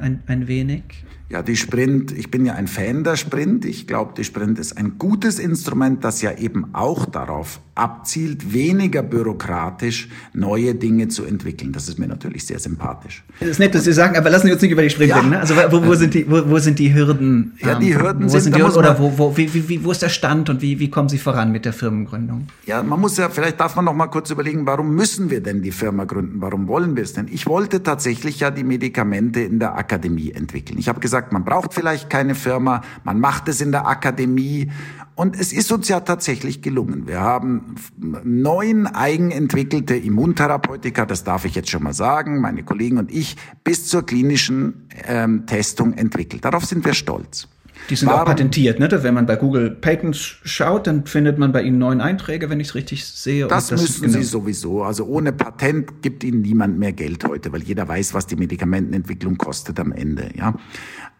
ein, ein wenig? Ja, die Sprint, ich bin ja ein Fan der Sprint. Ich glaube, die Sprint ist ein gutes Instrument, das ja eben auch darauf abzielt, weniger bürokratisch neue Dinge zu entwickeln. Das ist mir natürlich sehr sympathisch. Das ist nett, dass Sie sagen, aber lassen Sie uns nicht über die Sprint ja. reden. Ne? Also wo, wo, sind die, wo, wo sind die Hürden? Ja, die ähm, Hürden wo sind, sind die Hürden, oder wo, wo, wie, wie, wo ist der Stand und wie, wie kommen Sie voran mit der Firmengründung? Ja, man muss ja, vielleicht darf man noch mal kurz überlegen, warum müssen wir denn die Firma gründen? Warum wollen wir es denn? Ich wollte tatsächlich ja die Medikamente in der Akademie entwickeln. Ich habe gesagt, man braucht vielleicht keine Firma, man macht es in der Akademie und es ist uns ja tatsächlich gelungen. Wir haben neun eigenentwickelte Immuntherapeutika, das darf ich jetzt schon mal sagen, meine Kollegen und ich, bis zur klinischen ähm, Testung entwickelt. Darauf sind wir stolz. Die sind Warum? auch patentiert, ne? Wenn man bei Google Patents schaut, dann findet man bei ihnen neun Einträge, wenn ich es richtig sehe. Das, das müssen genau. Sie sowieso. Also ohne Patent gibt Ihnen niemand mehr Geld heute, weil jeder weiß, was die Medikamentenentwicklung kostet am Ende. Ja,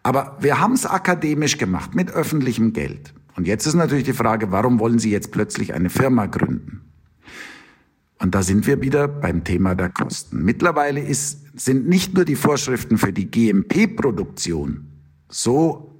aber wir haben es akademisch gemacht mit öffentlichem Geld. Und jetzt ist natürlich die Frage, warum wollen Sie jetzt plötzlich eine Firma gründen? Und da sind wir wieder beim Thema der Kosten. Mittlerweile ist, sind nicht nur die Vorschriften für die GMP-Produktion so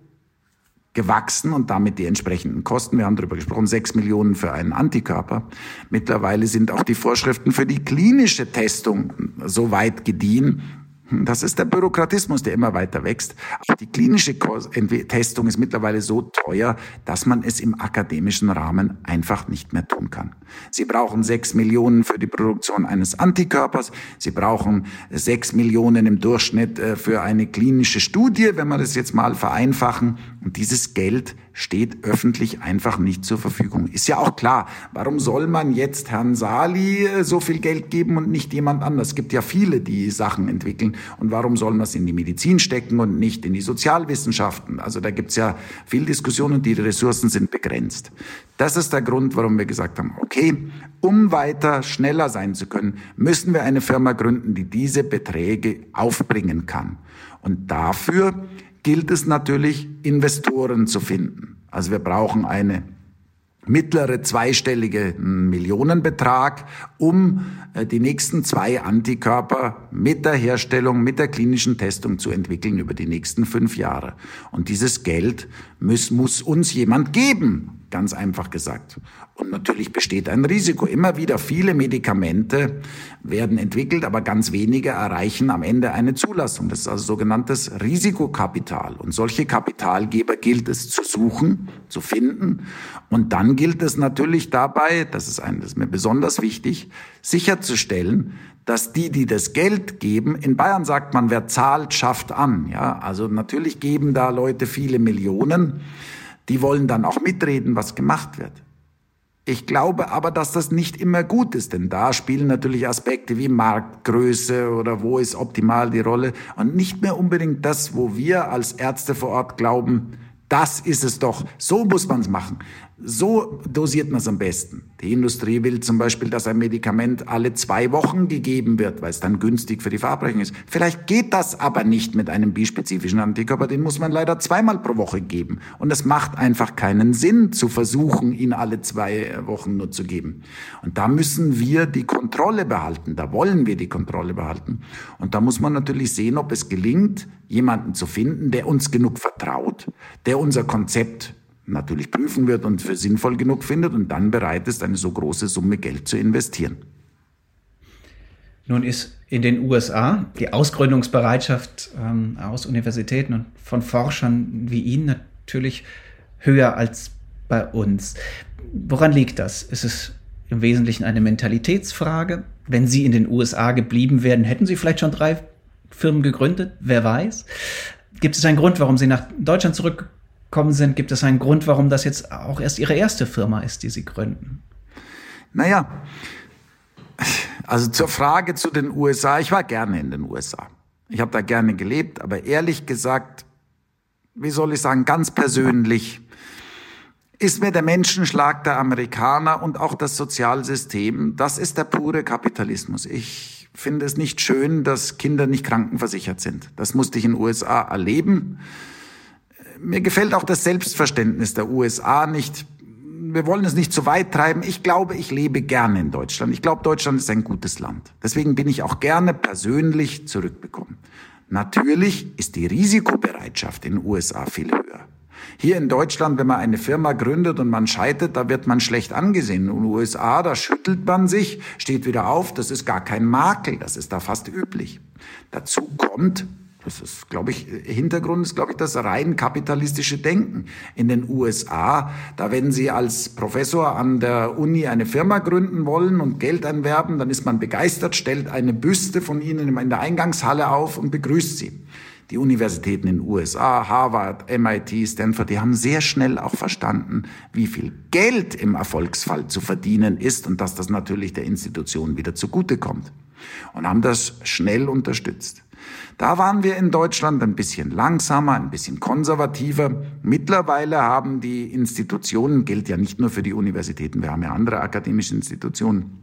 gewachsen und damit die entsprechenden Kosten. Wir haben darüber gesprochen, sechs Millionen für einen Antikörper. Mittlerweile sind auch die Vorschriften für die klinische Testung so weit gediehen, das ist der Bürokratismus, der immer weiter wächst. Auch die klinische Testung ist mittlerweile so teuer, dass man es im akademischen Rahmen einfach nicht mehr tun kann. Sie brauchen sechs Millionen für die Produktion eines Antikörpers. Sie brauchen sechs Millionen im Durchschnitt äh, für eine klinische Studie, wenn wir das jetzt mal vereinfachen. Und dieses Geld steht öffentlich einfach nicht zur Verfügung. Ist ja auch klar, warum soll man jetzt Herrn Sali äh, so viel Geld geben und nicht jemand anders? Es gibt ja viele, die Sachen entwickeln. Und warum soll man es in die Medizin stecken und nicht in die Sozialwissenschaften? Also da gibt es ja viel Diskussion und die Ressourcen sind begrenzt. Das ist der Grund, warum wir gesagt haben, okay, um weiter schneller sein zu können, müssen wir eine Firma gründen, die diese Beträge aufbringen kann. Und dafür gilt es natürlich, Investoren zu finden. Also wir brauchen eine mittlere zweistellige Millionenbetrag, um äh, die nächsten zwei Antikörper mit der Herstellung, mit der klinischen Testung zu entwickeln über die nächsten fünf Jahre. Und dieses Geld muss, muss uns jemand geben ganz einfach gesagt. Und natürlich besteht ein Risiko. Immer wieder viele Medikamente werden entwickelt, aber ganz wenige erreichen am Ende eine Zulassung. Das ist also sogenanntes Risikokapital. Und solche Kapitalgeber gilt es zu suchen, zu finden. Und dann gilt es natürlich dabei, das ist, ein, das ist mir besonders wichtig, sicherzustellen, dass die, die das Geld geben, in Bayern sagt man, wer zahlt, schafft an. Ja, also natürlich geben da Leute viele Millionen die wollen dann auch mitreden, was gemacht wird. Ich glaube aber, dass das nicht immer gut ist, denn da spielen natürlich Aspekte wie Marktgröße oder wo ist optimal die Rolle und nicht mehr unbedingt das, wo wir als Ärzte vor Ort glauben, das ist es doch, so muss man es machen. So dosiert man es am besten. Die Industrie will zum Beispiel, dass ein Medikament alle zwei Wochen gegeben wird, weil es dann günstig für die Verabreichung ist. Vielleicht geht das aber nicht mit einem bispezifischen Antikörper. Den muss man leider zweimal pro Woche geben. Und es macht einfach keinen Sinn, zu versuchen, ihn alle zwei Wochen nur zu geben. Und da müssen wir die Kontrolle behalten. Da wollen wir die Kontrolle behalten. Und da muss man natürlich sehen, ob es gelingt, jemanden zu finden, der uns genug vertraut, der unser Konzept natürlich prüfen wird und für sinnvoll genug findet und dann bereit ist, eine so große Summe Geld zu investieren. Nun ist in den USA die Ausgründungsbereitschaft ähm, aus Universitäten und von Forschern wie Ihnen natürlich höher als bei uns. Woran liegt das? Ist es im Wesentlichen eine Mentalitätsfrage? Wenn Sie in den USA geblieben wären, hätten Sie vielleicht schon drei Firmen gegründet? Wer weiß? Gibt es einen Grund, warum Sie nach Deutschland zurück gekommen sind, gibt es einen Grund, warum das jetzt auch erst Ihre erste Firma ist, die Sie gründen? Naja, also zur Frage zu den USA. Ich war gerne in den USA. Ich habe da gerne gelebt, aber ehrlich gesagt, wie soll ich sagen, ganz persönlich ist mir der Menschenschlag der Amerikaner und auch das Sozialsystem, das ist der pure Kapitalismus. Ich finde es nicht schön, dass Kinder nicht krankenversichert sind. Das musste ich in den USA erleben mir gefällt auch das Selbstverständnis der USA nicht. Wir wollen es nicht zu weit treiben. Ich glaube, ich lebe gerne in Deutschland. Ich glaube, Deutschland ist ein gutes Land. Deswegen bin ich auch gerne persönlich zurückbekommen. Natürlich ist die Risikobereitschaft in den USA viel höher. Hier in Deutschland, wenn man eine Firma gründet und man scheitert, da wird man schlecht angesehen. In den USA, da schüttelt man sich, steht wieder auf. Das ist gar kein Makel. Das ist da fast üblich. Dazu kommt, das ist, glaube ich, Hintergrund ist, glaube ich, das rein kapitalistische Denken. In den USA, da wenn Sie als Professor an der Uni eine Firma gründen wollen und Geld einwerben, dann ist man begeistert, stellt eine Büste von Ihnen in der Eingangshalle auf und begrüßt Sie. Die Universitäten in den USA, Harvard, MIT, Stanford, die haben sehr schnell auch verstanden, wie viel Geld im Erfolgsfall zu verdienen ist und dass das natürlich der Institution wieder zugutekommt. Und haben das schnell unterstützt. Da waren wir in Deutschland ein bisschen langsamer, ein bisschen konservativer. Mittlerweile haben die Institutionen, gilt ja nicht nur für die Universitäten, wir haben ja andere akademische Institutionen,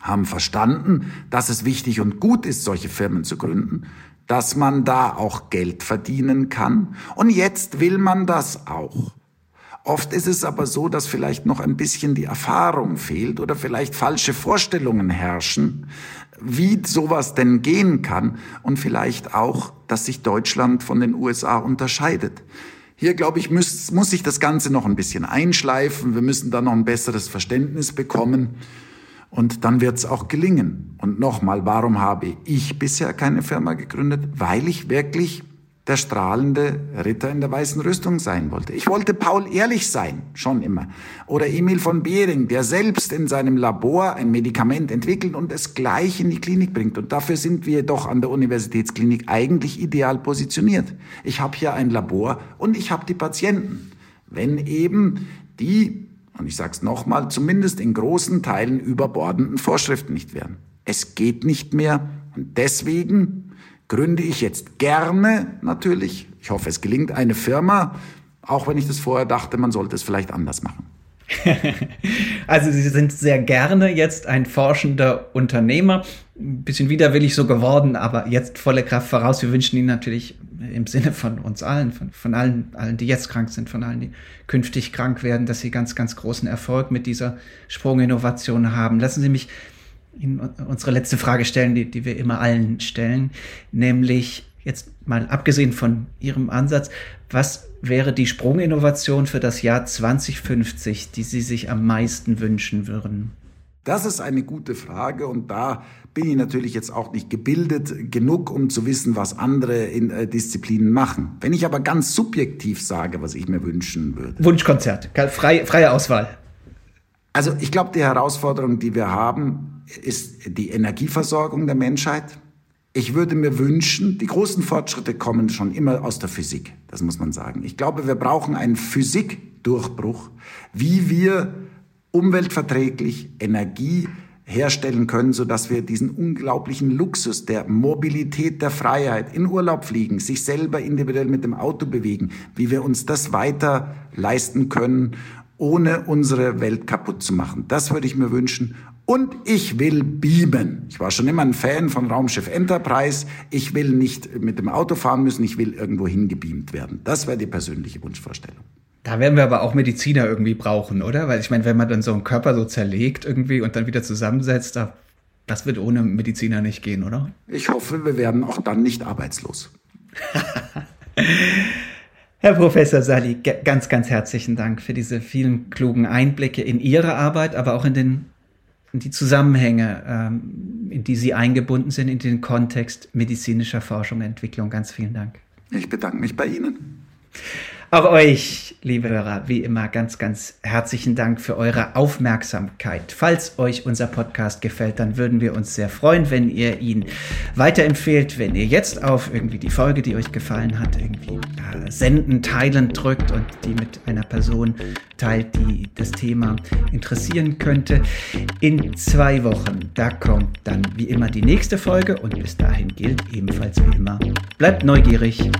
haben verstanden, dass es wichtig und gut ist, solche Firmen zu gründen, dass man da auch Geld verdienen kann. Und jetzt will man das auch. Oft ist es aber so, dass vielleicht noch ein bisschen die Erfahrung fehlt oder vielleicht falsche Vorstellungen herrschen, wie sowas denn gehen kann und vielleicht auch, dass sich Deutschland von den USA unterscheidet. Hier, glaube ich, muss, muss sich das Ganze noch ein bisschen einschleifen. Wir müssen da noch ein besseres Verständnis bekommen. Und dann wird es auch gelingen. Und nochmal, warum habe ich bisher keine Firma gegründet? Weil ich wirklich der strahlende Ritter in der weißen Rüstung sein wollte. Ich wollte Paul Ehrlich sein, schon immer. Oder Emil von Behring, der selbst in seinem Labor ein Medikament entwickelt und es gleich in die Klinik bringt. Und dafür sind wir doch an der Universitätsklinik eigentlich ideal positioniert. Ich habe hier ein Labor und ich habe die Patienten. Wenn eben die, und ich sage es nochmal, zumindest in großen Teilen überbordenden Vorschriften nicht wären. Es geht nicht mehr und deswegen gründe ich jetzt gerne natürlich, ich hoffe es gelingt, eine Firma, auch wenn ich das vorher dachte, man sollte es vielleicht anders machen. also Sie sind sehr gerne jetzt ein forschender Unternehmer, ein bisschen widerwillig so geworden, aber jetzt volle Kraft voraus. Wir wünschen Ihnen natürlich im Sinne von uns allen, von, von allen, allen, die jetzt krank sind, von allen, die künftig krank werden, dass Sie ganz, ganz großen Erfolg mit dieser Sprunginnovation haben. Lassen Sie mich Ihnen unsere letzte Frage stellen, die, die wir immer allen stellen, nämlich jetzt mal abgesehen von Ihrem Ansatz, was wäre die Sprunginnovation für das Jahr 2050, die Sie sich am meisten wünschen würden? Das ist eine gute Frage und da bin ich natürlich jetzt auch nicht gebildet genug, um zu wissen, was andere in, äh, Disziplinen machen. Wenn ich aber ganz subjektiv sage, was ich mir wünschen würde. Wunschkonzert, frei, freie Auswahl. Also ich glaube, die Herausforderung, die wir haben, ist die Energieversorgung der Menschheit. Ich würde mir wünschen, die großen Fortschritte kommen schon immer aus der Physik, das muss man sagen. Ich glaube, wir brauchen einen Physikdurchbruch, wie wir umweltverträglich Energie herstellen können, sodass wir diesen unglaublichen Luxus der Mobilität, der Freiheit, in Urlaub fliegen, sich selber individuell mit dem Auto bewegen, wie wir uns das weiter leisten können ohne unsere Welt kaputt zu machen. Das würde ich mir wünschen. Und ich will beamen. Ich war schon immer ein Fan von Raumschiff Enterprise. Ich will nicht mit dem Auto fahren müssen, ich will irgendwo hingebeamt werden. Das wäre die persönliche Wunschvorstellung. Da werden wir aber auch Mediziner irgendwie brauchen, oder? Weil ich meine, wenn man dann so einen Körper so zerlegt irgendwie und dann wieder zusammensetzt, da, das wird ohne Mediziner nicht gehen, oder? Ich hoffe, wir werden auch dann nicht arbeitslos. Herr Professor Sali, ganz, ganz herzlichen Dank für diese vielen klugen Einblicke in Ihre Arbeit, aber auch in, den, die Zusammenhänge, ähm, in die Sie eingebunden sind, in den Kontext medizinischer Forschung und Entwicklung. Ganz vielen Dank. Ich bedanke mich bei Ihnen. Auch euch, liebe Hörer, wie immer ganz, ganz herzlichen Dank für eure Aufmerksamkeit. Falls euch unser Podcast gefällt, dann würden wir uns sehr freuen, wenn ihr ihn weiterempfehlt, wenn ihr jetzt auf irgendwie die Folge, die euch gefallen hat, irgendwie äh, senden, teilen drückt und die mit einer Person teilt, die das Thema interessieren könnte. In zwei Wochen, da kommt dann wie immer die nächste Folge und bis dahin gilt ebenfalls wie immer, bleibt neugierig.